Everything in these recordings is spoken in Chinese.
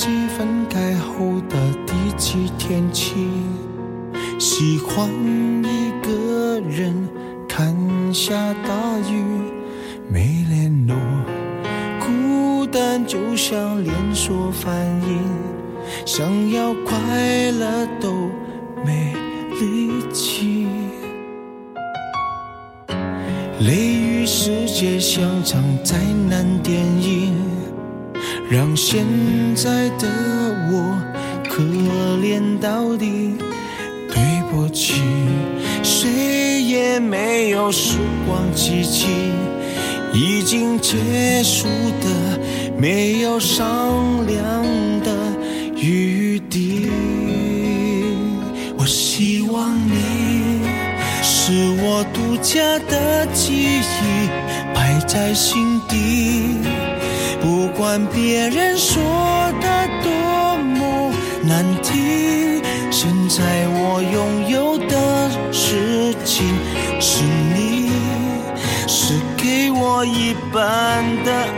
自分开后的第几天起，喜欢。不得没有商量的余地。我希望你是我独家的记忆，摆在心底。不管别人说的多么难听，现在我拥有的事情是，你是给我一半的。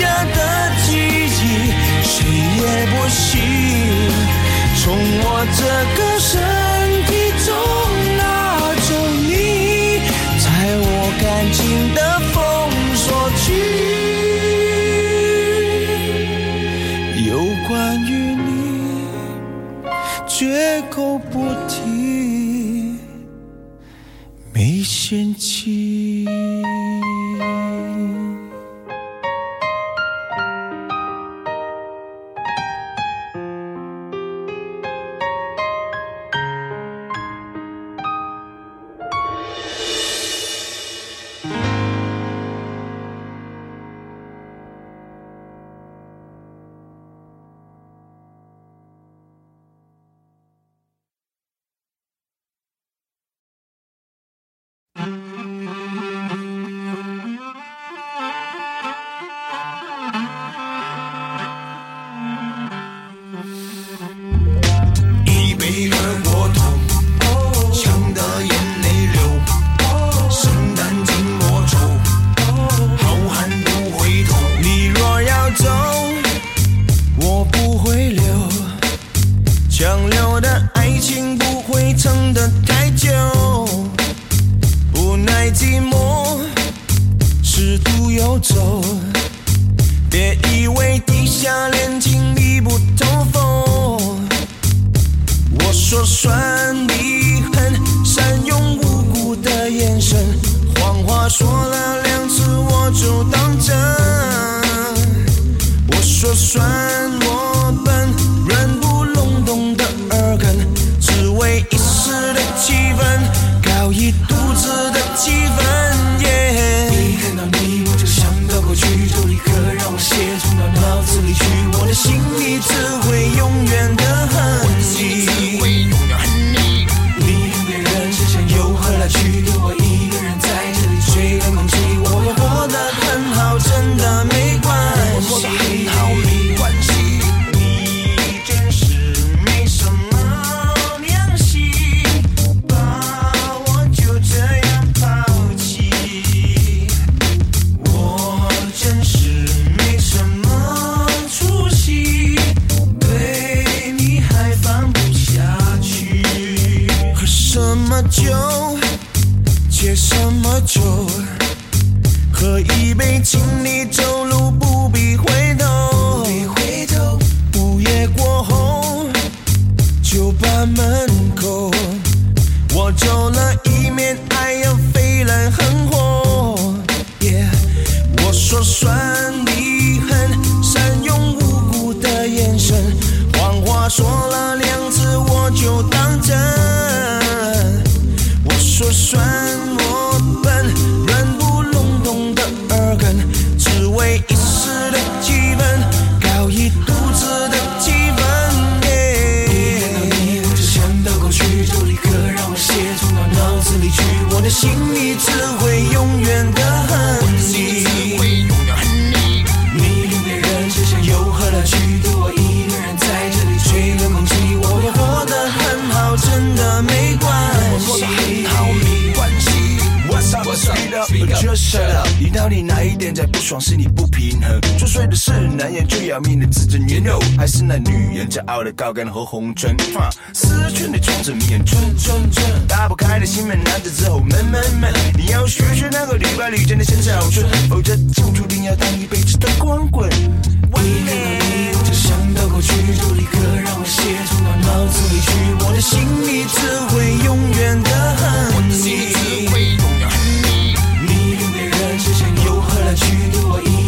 家的记忆，谁也不行。从我这个。Thank mm-hmm. you. 到底哪一点在不爽？心里不平衡。作祟的是男人，最要命的自尊心弱，还是那女人骄傲的高跟和红唇？思春的裙子，春春春，打不开的心门，男子之后闷闷闷。你要学学那个屡败屡战的陈小春，哦，这就注定要当一辈子的光棍。一看到你，我就想到过去，就立刻让我陷入到脑子里面，我的心里只会永远的恨你。去留我一。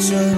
touch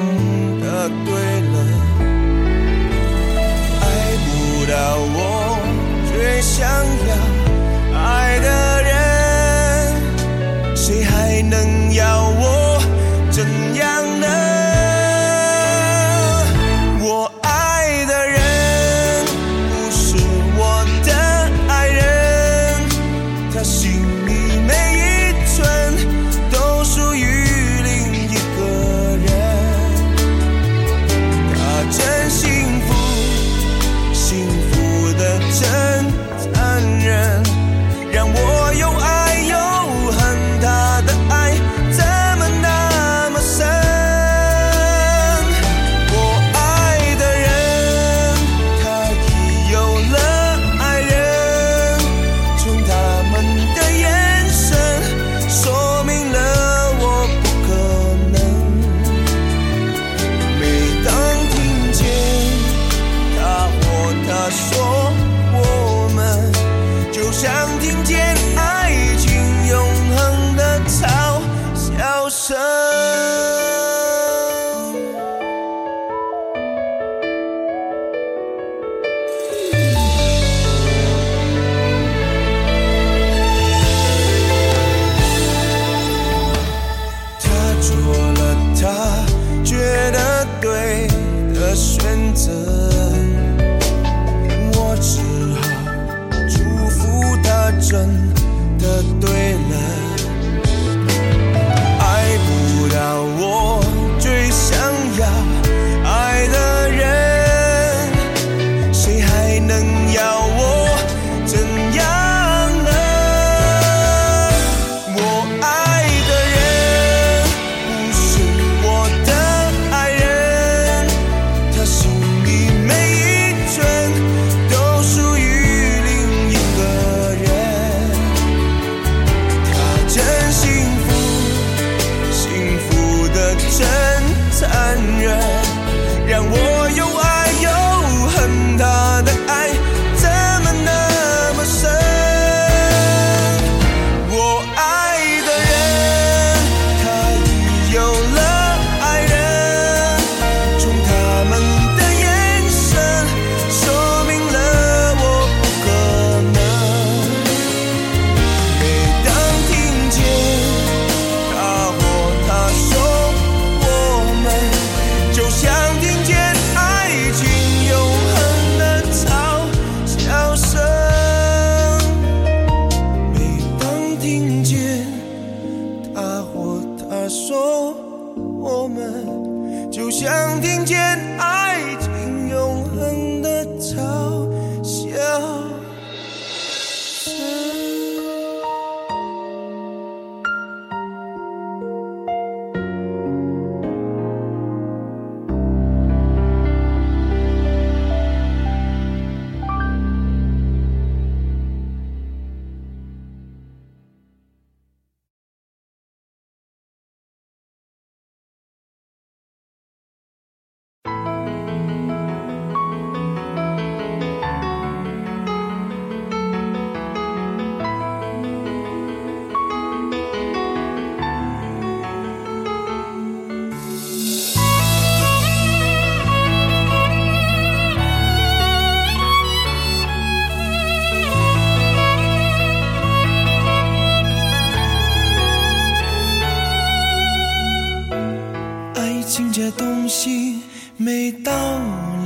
情这东西没道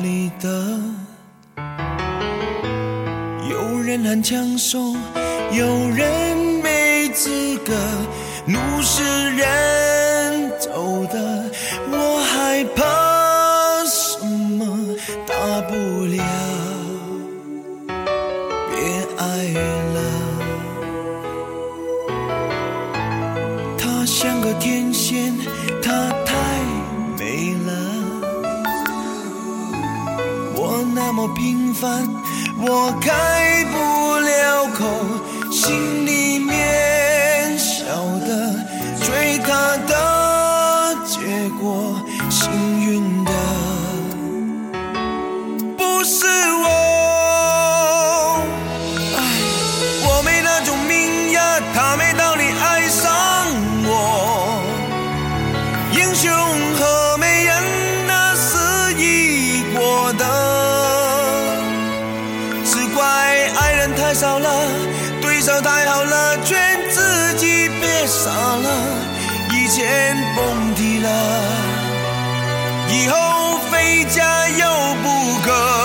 理的，有人很抢手，有人没资格，怒视人。我该。了，以后非家又不可。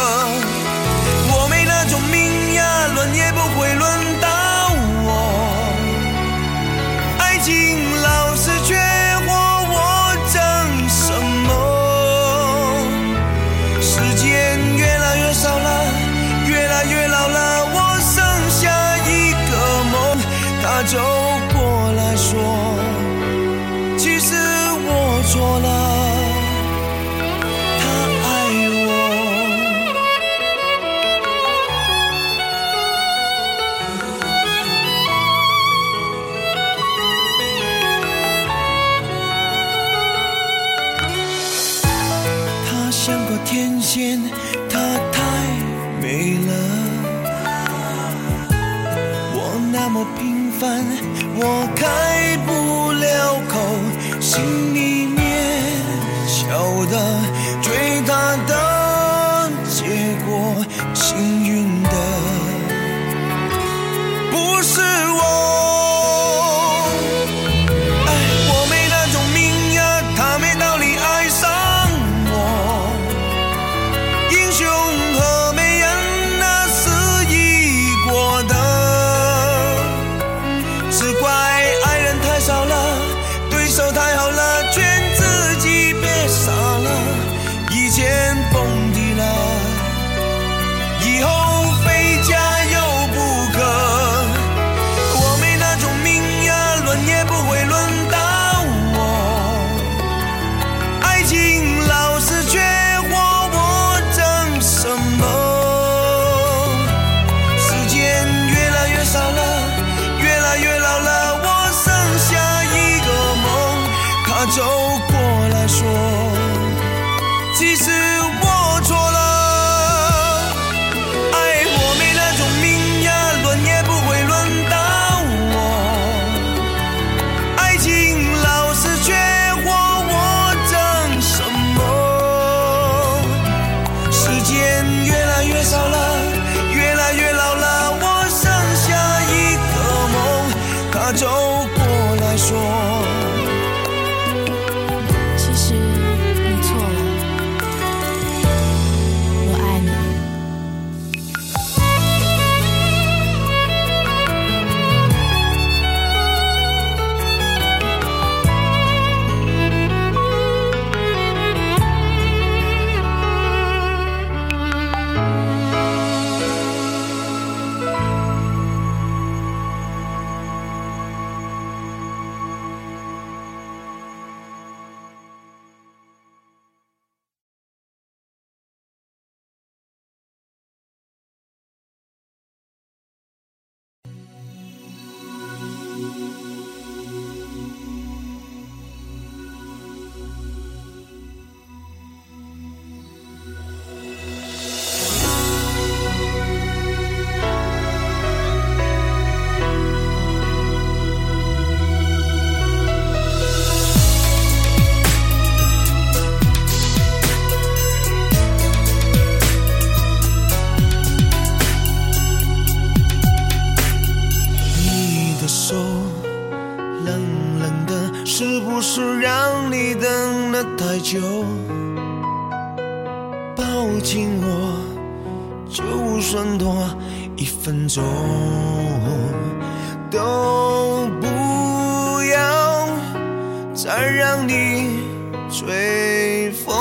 再让你吹风，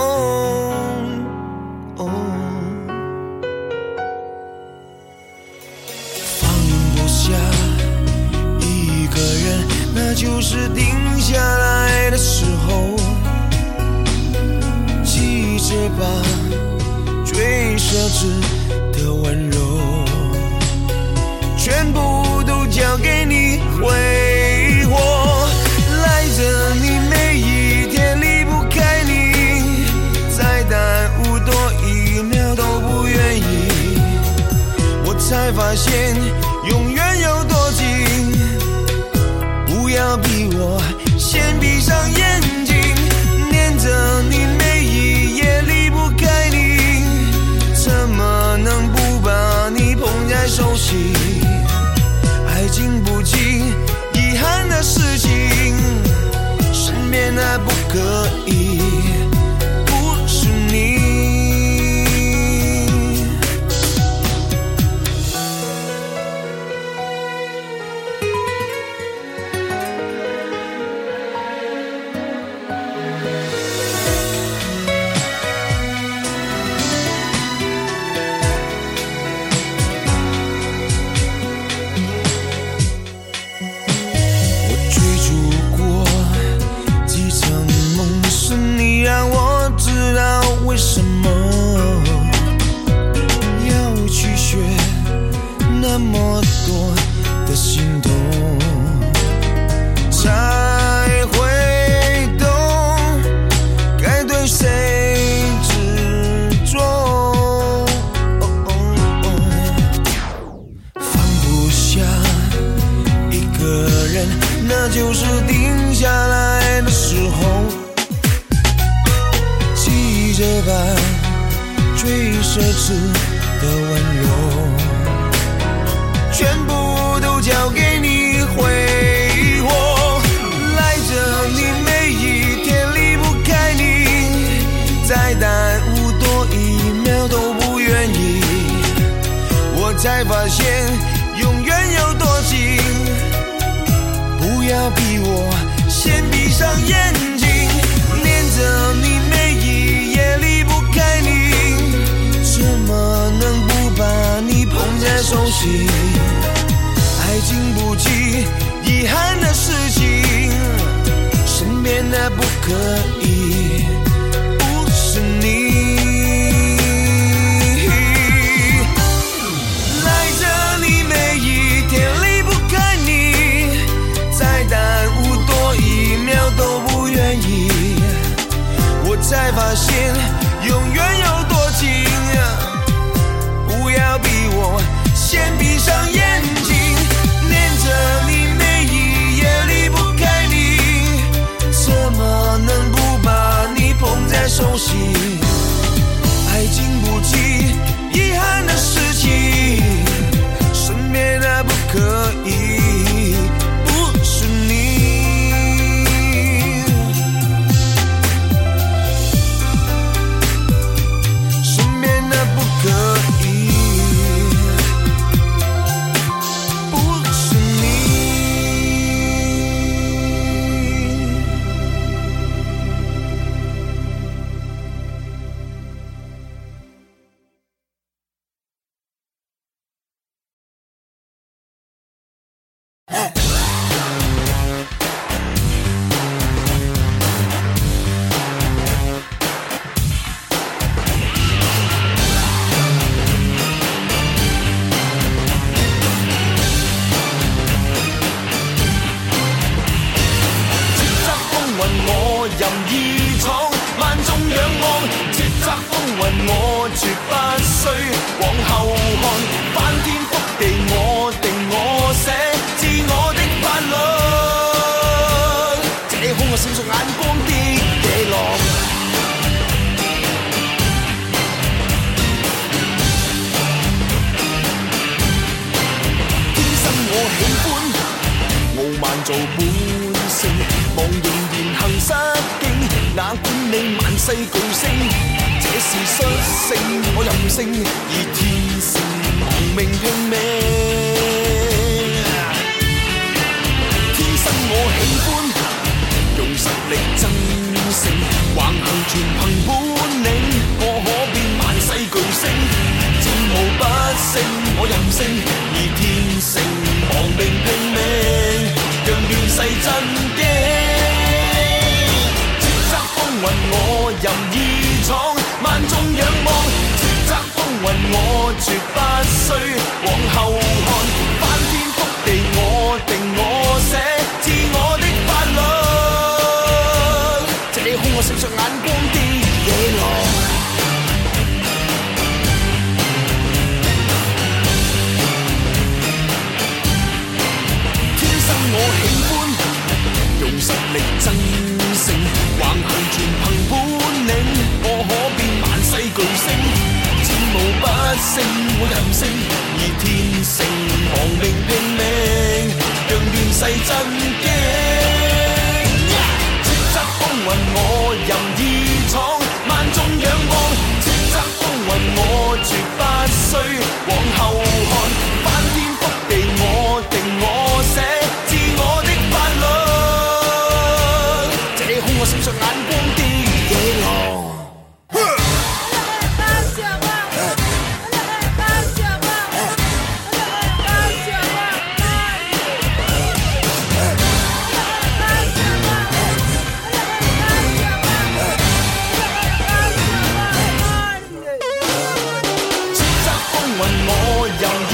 放不下一个人，那就是定下来的时候。记着吧，最奢侈的温柔，全部都交给你。线永远有多近？不要逼我先闭上眼睛，念着你每一夜离不开你，怎么能不把你捧在手心？爱经不起遗憾的事情，身边还不可以。熟悉，爱经不起遗憾的事情，身边的不可以不是你。赖着你每一天离不开你，再耽误多一秒都不愿意。我才发现。先闭上眼睛，念着你每一夜离不开你，怎么能不把你捧在手心？爱经不起遗憾的事情，身边的不可以。任意闯，万众仰望，叱咤风云，我绝不衰。what i don't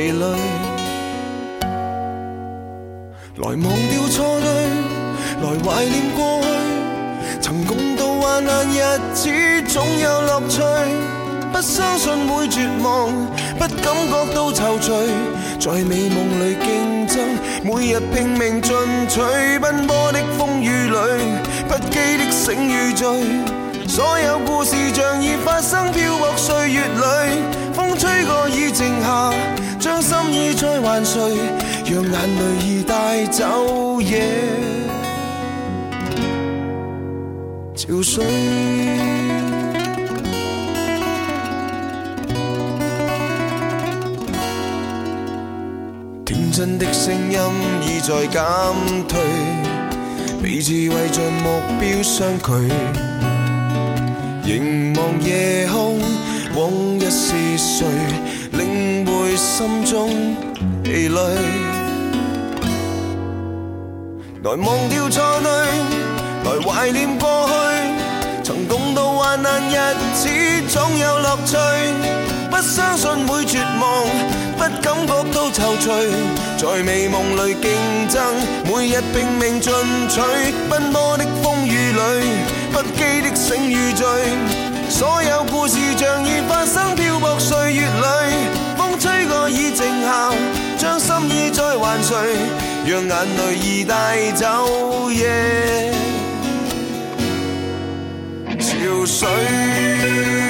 疲累，来忘掉错对，来怀念过去。曾共渡患难日子，总有乐趣。不相信会绝望，不感觉到愁绪。在美梦里竞争，每日拼命进取。奔波的风雨里，不羁的醒与醉。所有故事像已发生，飘泊岁月里，风吹过已静下。将心意再还谁？让眼泪已带走夜潮水。天真的声音已在减退，彼此为着目标相距。凝望夜空，往日是谁？心中疲累，来忘掉错对，来怀念过去。曾共渡患难日子，总有乐趣。不相信会绝望，不感觉都憔悴。在美梦里竞争，每日拼命进取。奔波的风雨里，不羁的醒与醉。所有故事像已发生，漂泊岁月里。已静下，将心意再还谁？让眼泪已带走，夜潮水。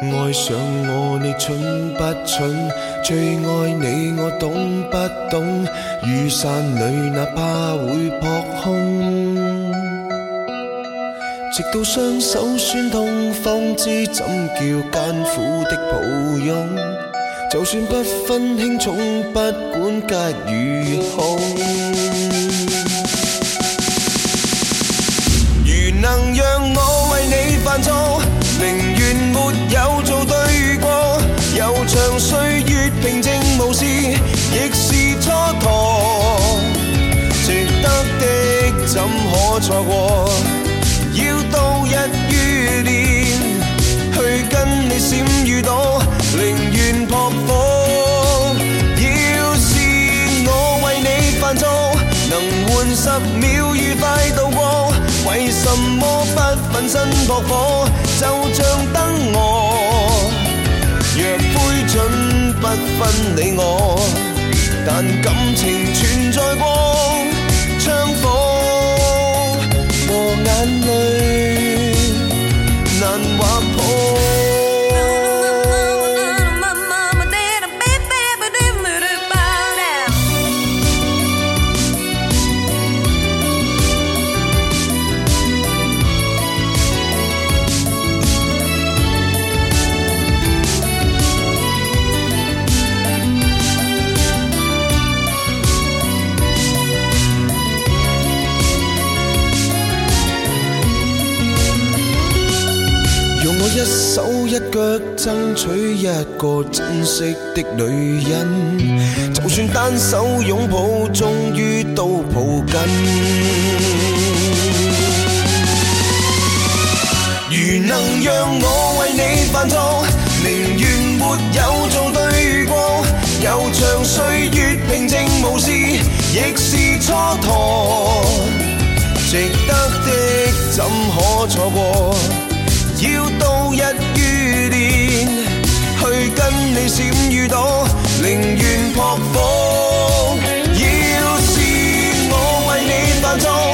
爱上我你蠢不蠢？最爱你我懂不懂？雨伞里哪怕会扑空，直到双手酸痛，方知怎叫艰苦的抱拥。就算不分轻重，不管隔与空。能让我为你犯错，宁愿没有做对过。悠长岁月平静无事，亦是蹉跎。值得的怎可错过？要到日与年，去跟你闪与躲，宁愿扑火。要是我为你犯错，能换十秒。么不奋身扑火？就像灯蛾。若杯烬不分你我，但感情存在过。个珍惜的女人，就算单手拥抱，终于都抱紧。如能让我为你犯错，宁愿没有做对过。悠长岁月平静无事，亦是蹉跎。值得的怎可错过？要到。你闪与躲，宁愿扑火。要是我为你扮错。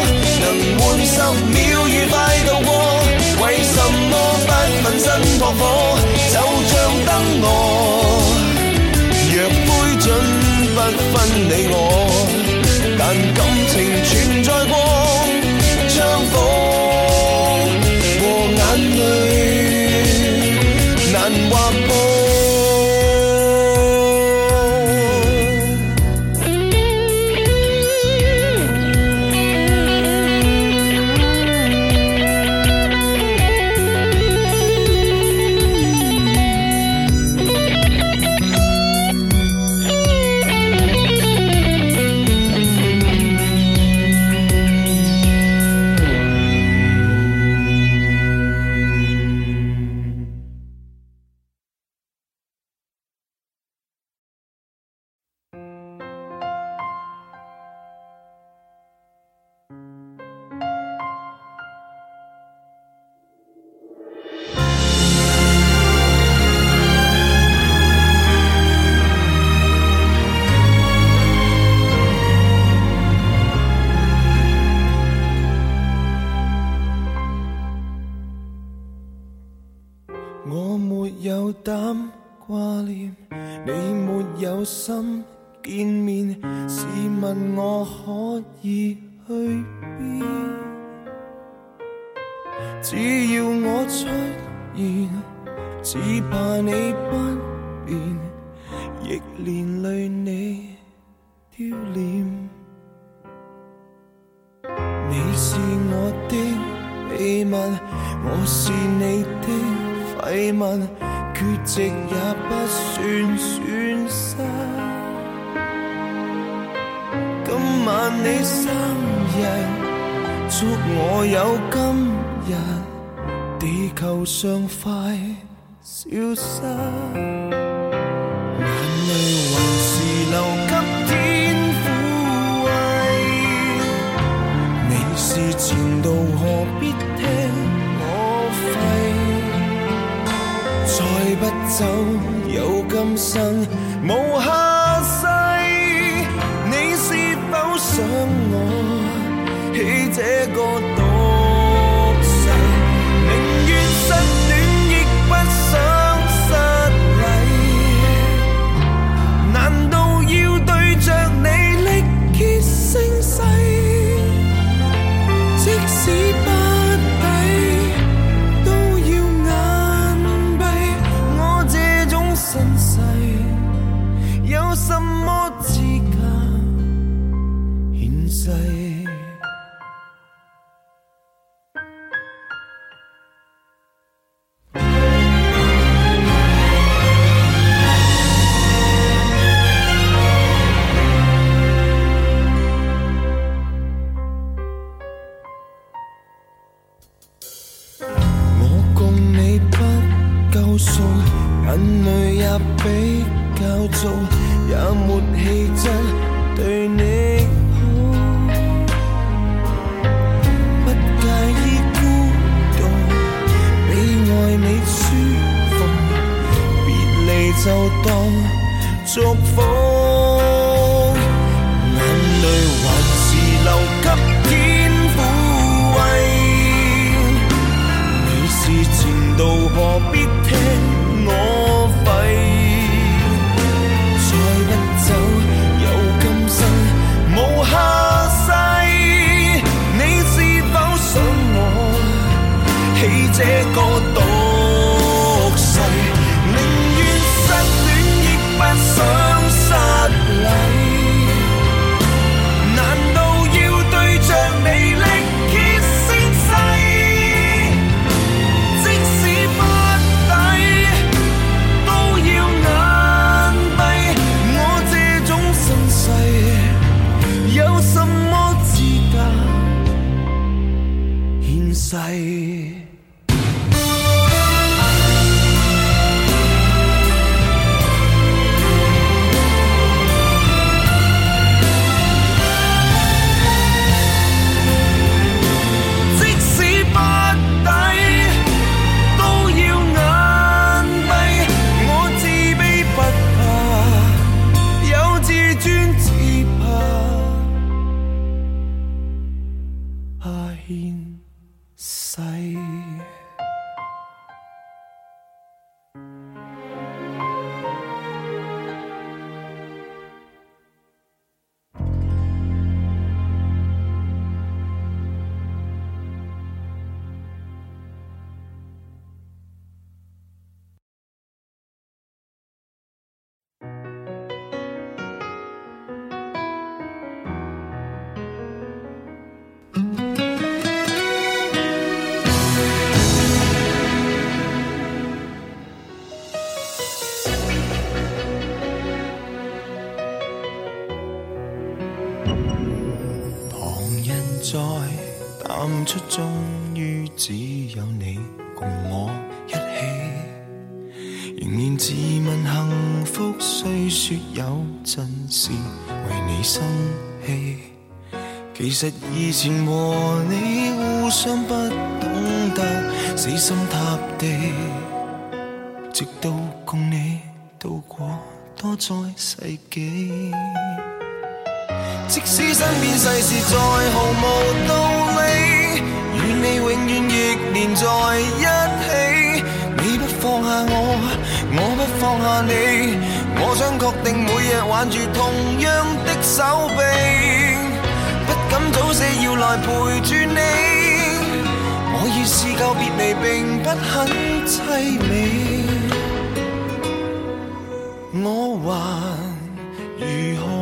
没有心见面，试问我可以去边？只要我出现，只怕你不变，亦连累你丢脸。你是我的秘密，我是你的绯闻。雨值也不算损失。今晚你生日，祝我有今日，地球上快消失，眼泪还是留给天抚慰。你是前度客。有今生无下世，你是否想我？起这个。这个。出终于只有你共我一起，仍然自问幸福，虽说有阵时为你生气，其实以前和你互相不懂得死心塌地，直到共你渡过多灾世纪，即使身边世事再毫无。你永远亦连在一起，你不放下我，我不放下你，我将确定每日挽住同样的手臂，不敢早死要来陪住你，我预试告别离，并不很凄美，我还如何？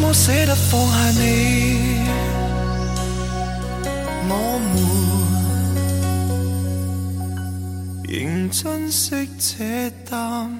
怎么舍得放下你？我们仍珍惜这担。